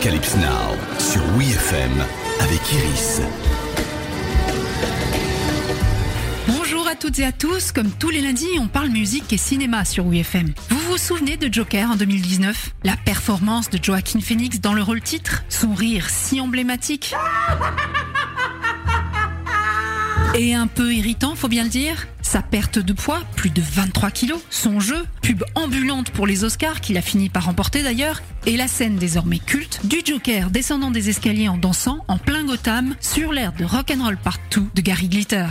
Arocalypse Now sur WeFM avec Iris. Bonjour à toutes et à tous, comme tous les lundis, on parle musique et cinéma sur WeFM. Vous vous souvenez de Joker en 2019 La performance de Joaquin Phoenix dans le rôle titre? Son rire si emblématique? Et un peu irritant, faut bien le dire? Sa perte de poids, plus de 23 kilos, son jeu, pub ambulante pour les Oscars qu'il a fini par remporter d'ailleurs, et la scène désormais culte du Joker descendant des escaliers en dansant en plein Gotham sur l'air de Rock'n'Roll Part 2 de Gary Glitter.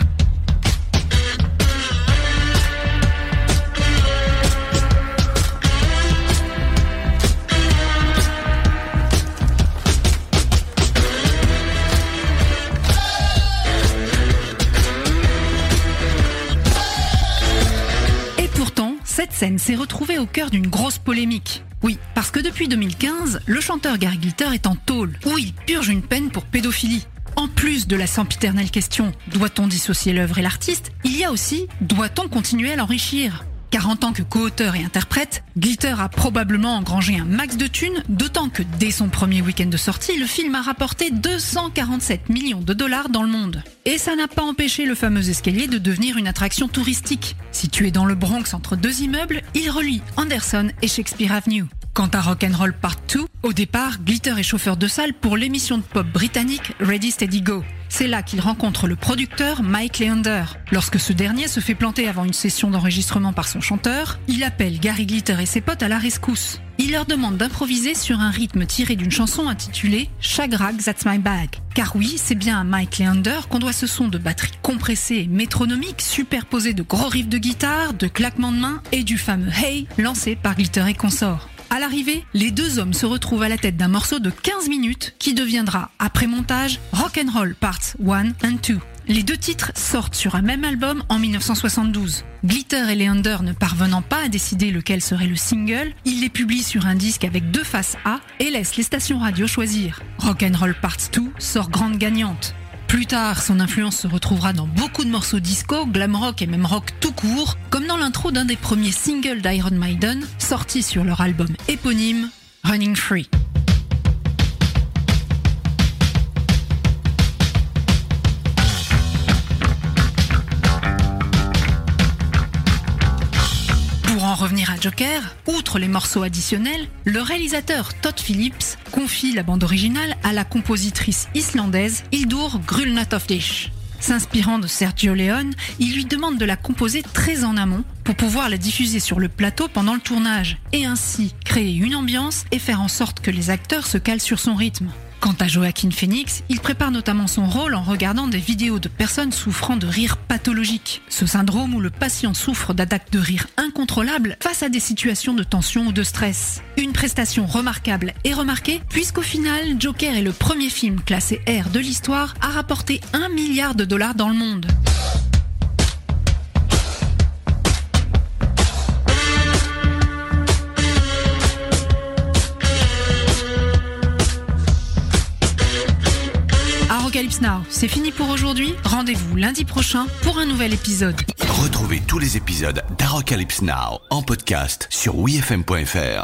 Cette scène s'est retrouvée au cœur d'une grosse polémique. Oui, parce que depuis 2015, le chanteur Gary Glitter est en tôle, où il purge une peine pour pédophilie. En plus de la sempiternelle question doit-on dissocier l'œuvre et l'artiste, il y a aussi doit-on continuer à l'enrichir? Car en tant que co-auteur et interprète, Glitter a probablement engrangé un max de thunes, d'autant que dès son premier week-end de sortie, le film a rapporté 247 millions de dollars dans le monde. Et ça n'a pas empêché le fameux escalier de devenir une attraction touristique. Situé dans le Bronx entre deux immeubles, il relie Anderson et Shakespeare Avenue. Quant à Rock'n'Roll Part 2, au départ, Glitter est chauffeur de salle pour l'émission de pop britannique Ready Steady Go. C'est là qu'il rencontre le producteur Mike Leander. Lorsque ce dernier se fait planter avant une session d'enregistrement par son chanteur, il appelle Gary Glitter et ses potes à la rescousse. Il leur demande d'improviser sur un rythme tiré d'une chanson intitulée Shagrag That's My Bag. Car oui, c'est bien à Mike Leander qu'on doit ce son de batterie compressée et métronomique superposé de gros riffs de guitare, de claquements de mains et du fameux Hey lancé par Glitter et consorts. À l'arrivée, les deux hommes se retrouvent à la tête d'un morceau de 15 minutes qui deviendra, après montage, Rock'n'Roll Parts 1 and 2. Les deux titres sortent sur un même album en 1972. Glitter et Leander ne parvenant pas à décider lequel serait le single, ils les publient sur un disque avec deux faces A et laissent les stations radio choisir. Rock'n'Roll Parts 2 sort grande gagnante. Plus tard, son influence se retrouvera dans beaucoup de morceaux disco, glam rock et même rock tout court, comme dans l'intro d'un des premiers singles d'Iron Maiden, sortis sur leur album éponyme Running Free. Pour en revenir à Joker, outre les morceaux additionnels, le réalisateur Todd Phillips confie la bande originale à la compositrice islandaise Hildur Grulnatofdish. S'inspirant de Sergio Leone, il lui demande de la composer très en amont pour pouvoir la diffuser sur le plateau pendant le tournage et ainsi créer une ambiance et faire en sorte que les acteurs se calent sur son rythme. Quant à Joaquin Phoenix, il prépare notamment son rôle en regardant des vidéos de personnes souffrant de rire pathologique. Ce syndrome où le patient souffre d'attaques de rire incontrôlables face à des situations de tension ou de stress. Une prestation remarquable et remarquée puisqu'au final, Joker est le premier film classé R de l'histoire à rapporter 1 milliard de dollars dans le monde. C'est fini pour aujourd'hui. Rendez-vous lundi prochain pour un nouvel épisode. Retrouvez tous les épisodes d'Arocalypse Now en podcast sur WeFM.fr.